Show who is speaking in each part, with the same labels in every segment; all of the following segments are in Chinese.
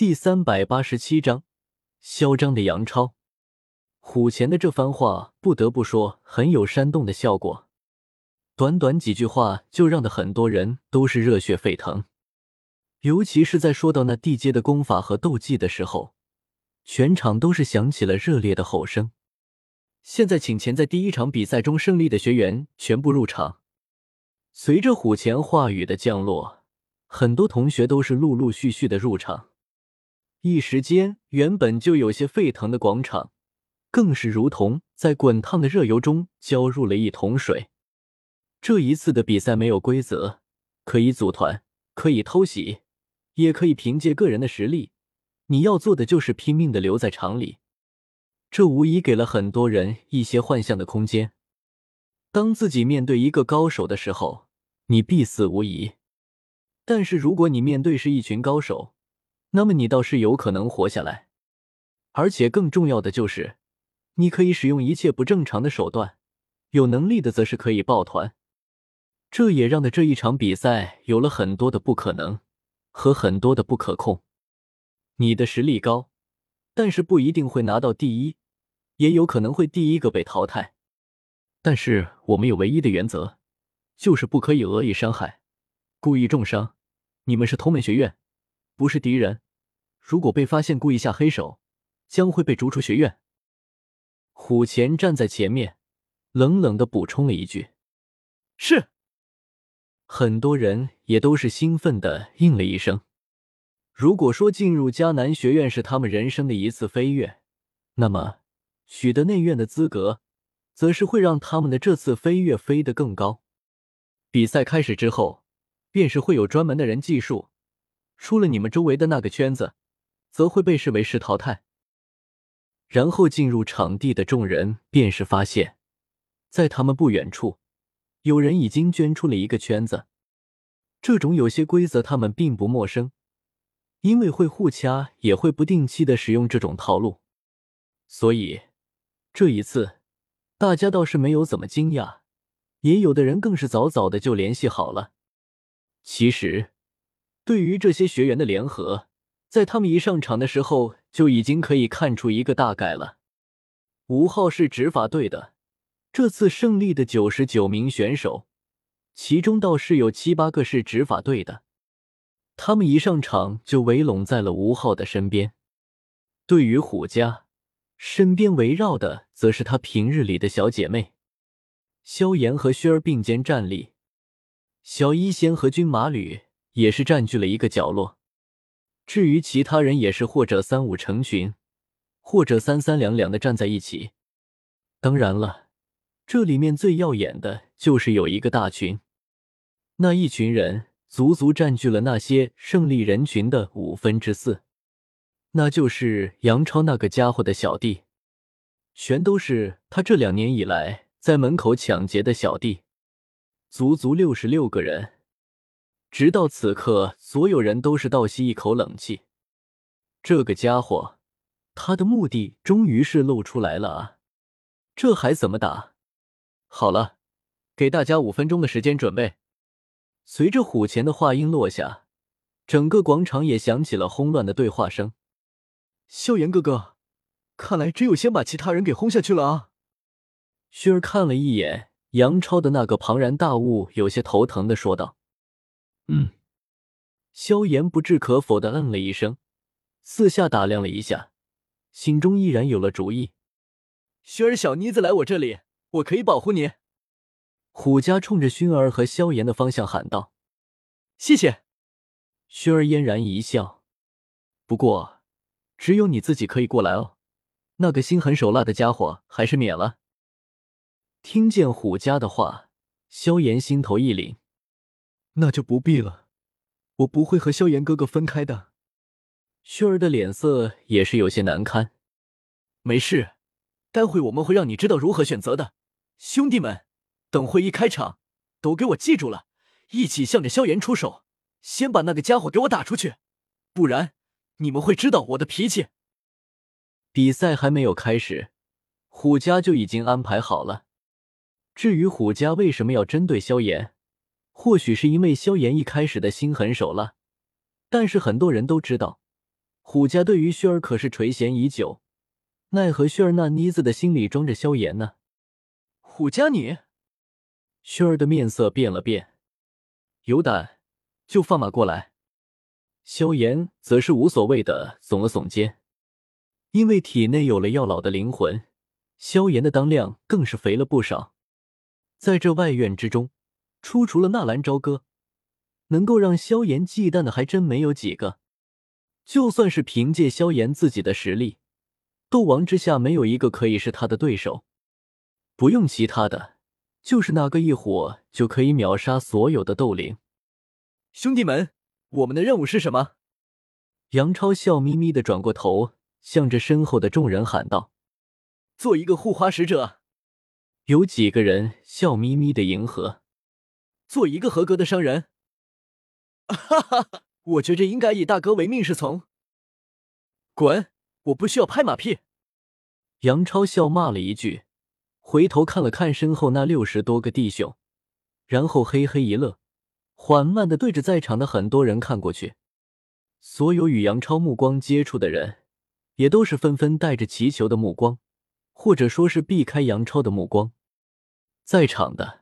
Speaker 1: 第三百八十七章，嚣张的杨超。虎钳的这番话，不得不说很有煽动的效果。短短几句话，就让的很多人都是热血沸腾。尤其是在说到那地阶的功法和斗技的时候，全场都是响起了热烈的吼声。现在，请前在第一场比赛中胜利的学员全部入场。随着虎钳话语的降落，很多同学都是陆陆续续的入场。一时间，原本就有些沸腾的广场，更是如同在滚烫的热油中浇入了一桶水。这一次的比赛没有规则，可以组团，可以偷袭，也可以凭借个人的实力。你要做的就是拼命的留在场里。这无疑给了很多人一些幻象的空间。当自己面对一个高手的时候，你必死无疑；但是如果你面对是一群高手，那么你倒是有可能活下来，而且更重要的就是，你可以使用一切不正常的手段，有能力的则是可以抱团。这也让的这一场比赛有了很多的不可能和很多的不可控。你的实力高，但是不一定会拿到第一，也有可能会第一个被淘汰。但是我们有唯一的原则，就是不可以恶意伤害，故意重伤。你们是同门学院。不是敌人，如果被发现故意下黑手，将会被逐出学院。虎钳站在前面，冷冷的补充了一句：“
Speaker 2: 是。”
Speaker 1: 很多人也都是兴奋的应了一声。如果说进入迦南学院是他们人生的一次飞跃，那么取得内院的资格，则是会让他们的这次飞跃飞得更高。比赛开始之后，便是会有专门的人计数。出了你们周围的那个圈子，则会被视为是淘汰。然后进入场地的众人便是发现，在他们不远处，有人已经捐出了一个圈子。这种有些规则他们并不陌生，因为会互掐，也会不定期的使用这种套路，所以这一次大家倒是没有怎么惊讶，也有的人更是早早的就联系好了。其实。对于这些学员的联合，在他们一上场的时候就已经可以看出一个大概了。吴昊是执法队的，这次胜利的九十九名选手，其中倒是有七八个是执法队的。他们一上场就围拢在了吴昊的身边。对于虎家，身边围绕的则是他平日里的小姐妹，萧炎和薰儿并肩站立，小医仙和军马吕。也是占据了一个角落，至于其他人，也是或者三五成群，或者三三两两的站在一起。当然了，这里面最耀眼的就是有一个大群，那一群人足足占据了那些胜利人群的五分之四，那就是杨超那个家伙的小弟，全都是他这两年以来在门口抢劫的小弟，足足六十六个人。直到此刻，所有人都是倒吸一口冷气。这个家伙，他的目的终于是露出来了啊！这还怎么打？好了，给大家五分钟的时间准备。随着虎钳的话音落下，整个广场也响起了轰乱的对话声。
Speaker 2: 萧炎哥哥，看来只有先把其他人给轰下去了啊！
Speaker 1: 薰儿看了一眼杨超的那个庞然大物，有些头疼的说道。
Speaker 2: 嗯，
Speaker 1: 萧炎不置可否的嗯了一声，四下打量了一下，心中依然有了主意。
Speaker 2: 薰儿小妮子来我这里，我可以保护你。
Speaker 1: 虎家冲着薰儿和萧炎的方向喊道：“
Speaker 2: 谢谢。”
Speaker 1: 薰儿嫣然一笑，不过只有你自己可以过来哦，那个心狠手辣的家伙还是免了。听见虎家的话，萧炎心头一凛。
Speaker 2: 那就不必了，我不会和萧炎哥哥分开的。
Speaker 1: 薰儿的脸色也是有些难堪。
Speaker 2: 没事，待会我们会让你知道如何选择的。兄弟们，等会一开场，都给我记住了，一起向着萧炎出手，先把那个家伙给我打出去，不然你们会知道我的脾气。
Speaker 1: 比赛还没有开始，虎家就已经安排好了。至于虎家为什么要针对萧炎？或许是因为萧炎一开始的心狠手辣，但是很多人都知道，虎家对于薰儿可是垂涎已久，奈何薰儿那妮子的心里装着萧炎呢？
Speaker 2: 虎家你，
Speaker 1: 薰儿的面色变了变，
Speaker 2: 有胆就放马过来。
Speaker 1: 萧炎则是无所谓的耸了耸肩，因为体内有了药老的灵魂，萧炎的当量更是肥了不少。在这外院之中，除除了纳兰朝歌，能够让萧炎忌惮的还真没有几个。就算是凭借萧炎自己的实力，斗王之下没有一个可以是他的对手。不用其他的，就是那个一火就可以秒杀所有的斗灵。
Speaker 2: 兄弟们，我们的任务是什么？
Speaker 1: 杨超笑眯眯的转过头，向着身后的众人喊道：“
Speaker 2: 做一个护花使者。”
Speaker 1: 有几个人笑眯眯的迎合：“
Speaker 2: 做一个合格的商人。”哈哈哈。我觉着应该以大哥为命是从。滚！我不需要拍马屁。
Speaker 1: 杨超笑骂了一句，回头看了看身后那六十多个弟兄，然后嘿嘿一乐，缓慢的对着在场的很多人看过去。所有与杨超目光接触的人，也都是纷纷带着祈求的目光，或者说是避开杨超的目光。在场的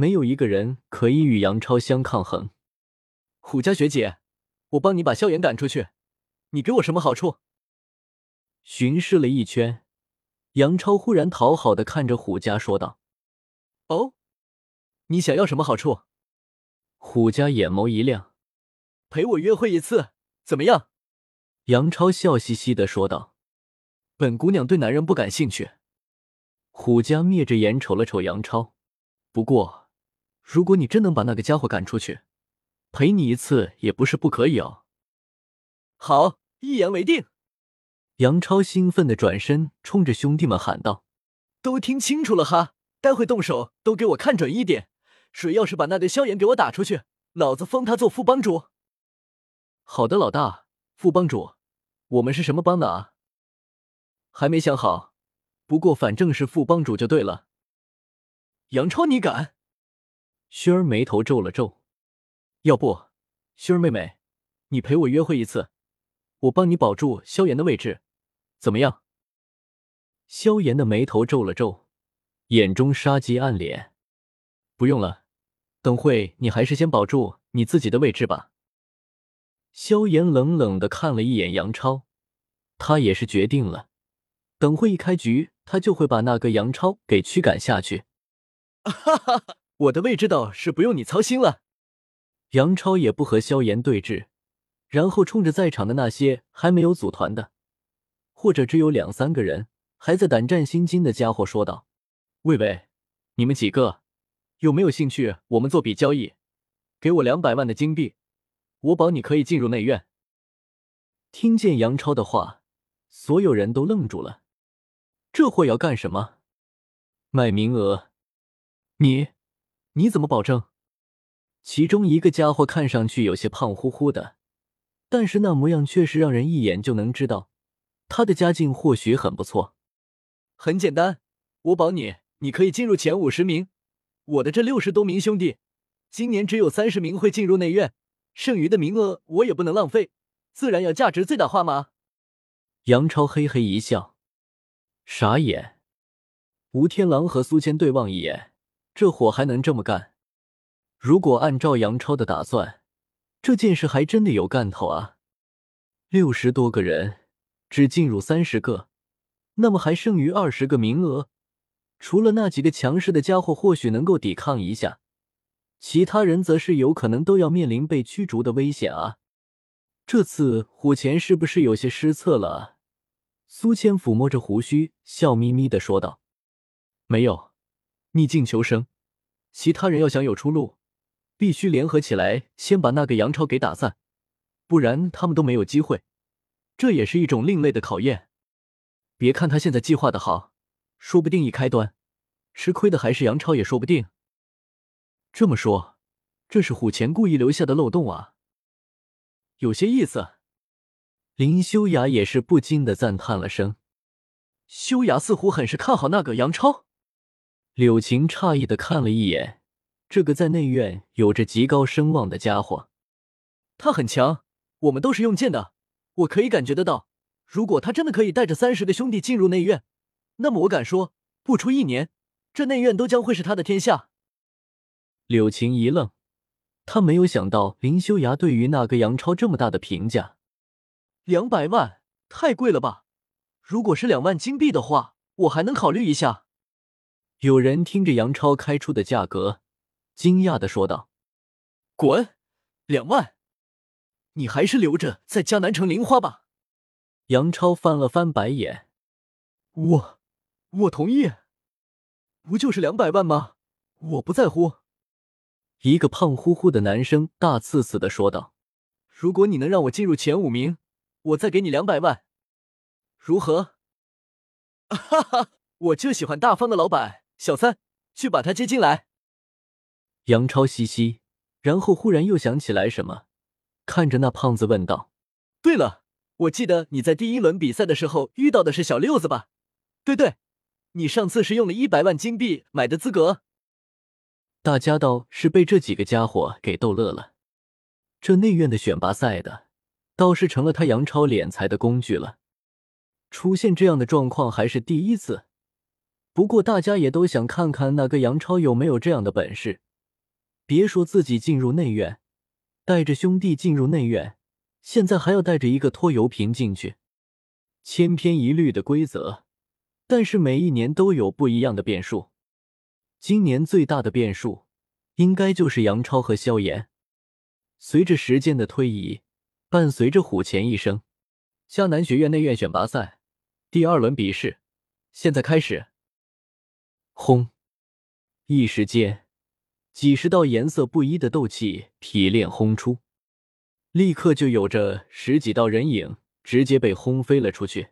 Speaker 1: 没有一个人可以与杨超相抗衡。
Speaker 2: 虎家学姐。我帮你把萧炎赶出去，你给我什么好处？
Speaker 1: 巡视了一圈，杨超忽然讨好的看着虎家说道：“
Speaker 2: 哦，你想要什么好处？”
Speaker 1: 虎家眼眸一亮：“
Speaker 2: 陪我约会一次，怎么样？”
Speaker 1: 杨超笑嘻嘻的说道：“
Speaker 2: 本姑娘对男人不感兴趣。”
Speaker 1: 虎家灭着眼瞅了瞅杨超，
Speaker 2: 不过，如果你真能把那个家伙赶出去。陪你一次也不是不可以哦。好，一言为定。
Speaker 1: 杨超兴奋的转身，冲着兄弟们喊道：“
Speaker 2: 都听清楚了哈，待会动手都给我看准一点。谁要是把那对萧炎给我打出去，老子封他做副帮主。”
Speaker 1: 好的，老大，副帮主，我们是什么帮的啊？
Speaker 2: 还没想好，不过反正是副帮主就对了。杨超，你敢？
Speaker 1: 薰儿眉头皱了皱。
Speaker 2: 要不，薰儿妹妹，你陪我约会一次，我帮你保住萧炎的位置，怎么样？
Speaker 1: 萧炎的眉头皱了皱，眼中杀机暗敛。
Speaker 2: 不用了，等会你还是先保住你自己的位置吧。
Speaker 1: 萧炎冷冷的看了一眼杨超，他也是决定了，等会一开局，他就会把那个杨超给驱赶下去。
Speaker 2: 哈哈哈，我的位置倒是不用你操心了。
Speaker 1: 杨超也不和萧炎对峙，然后冲着在场的那些还没有组团的，或者只有两三个人还在胆战心惊的家伙说道：“
Speaker 2: 喂喂，你们几个有没有兴趣？我们做笔交易，给我两百万的金币，我保你可以进入内院。”
Speaker 1: 听见杨超的话，所有人都愣住了。这货要干什么？卖名额？
Speaker 2: 你你怎么保证？
Speaker 1: 其中一个家伙看上去有些胖乎乎的，但是那模样却是让人一眼就能知道他的家境或许很不错。
Speaker 2: 很简单，我保你，你可以进入前五十名。我的这六十多名兄弟，今年只有三十名会进入内院，剩余的名额我也不能浪费，自然要价值最大化嘛。
Speaker 1: 杨超嘿嘿一笑，傻眼。吴天狼和苏谦对望一眼，这货还能这么干？如果按照杨超的打算，这件事还真的有干头啊！六十多个人只进入三十个，那么还剩余二十个名额。除了那几个强势的家伙或许能够抵抗一下，其他人则是有可能都要面临被驱逐的危险啊！这次虎钳是不是有些失策了？苏谦抚摸着胡须，笑眯眯的说道：“
Speaker 2: 没有，逆境求生，其他人要想有出路。”必须联合起来，先把那个杨超给打散，不然他们都没有机会。这也是一种另类的考验。别看他现在计划的好，说不定一开端，吃亏的还是杨超也说不定。这么说，这是虎钳故意留下的漏洞啊？有些意思。
Speaker 1: 林修雅也是不禁的赞叹了声。
Speaker 2: 修雅似乎很是看好那个杨超。
Speaker 1: 柳晴诧异的看了一眼。这个在内院有着极高声望的家伙，
Speaker 2: 他很强。我们都是用剑的，我可以感觉得到，如果他真的可以带着三十个兄弟进入内院，那么我敢说，不出一年，这内院都将会是他的天下。
Speaker 1: 柳晴一愣，他没有想到林修崖对于那个杨超这么大的评价。
Speaker 2: 两百万太贵了吧？如果是两万金币的话，我还能考虑一下。
Speaker 1: 有人听着杨超开出的价格，惊讶的说道：“
Speaker 2: 滚，两万！你还是留着在江南城零花吧。”
Speaker 1: 杨超翻了翻白眼：“
Speaker 2: 我，我同意。不就是两百万吗？我不在乎。”
Speaker 1: 一个胖乎乎的男生大刺刺的说道：“
Speaker 2: 如果你能让我进入前五名，我再给你两百万，如何？” 哈哈，我就喜欢大方的老板。小三，去把他接进来。
Speaker 1: 杨超嘻嘻，然后忽然又想起来什么，看着那胖子问道：“
Speaker 2: 对了，我记得你在第一轮比赛的时候遇到的是小六子吧？对对，你上次是用了一百万金币买的资格。”
Speaker 1: 大家倒是被这几个家伙给逗乐了。这内院的选拔赛的，倒是成了他杨超敛财的工具了。出现这样的状况还是第一次。不过大家也都想看看那个杨超有没有这样的本事。别说自己进入内院，带着兄弟进入内院，现在还要带着一个拖油瓶进去，千篇一律的规则，但是每一年都有不一样的变数。今年最大的变数，应该就是杨超和萧炎。随着时间的推移，伴随着虎钳一声，迦南学院内院选拔赛第二轮比试现在开始。轰！一时间，几十道颜色不一的斗气劈炼轰出，立刻就有着十几道人影直接被轰飞了出去。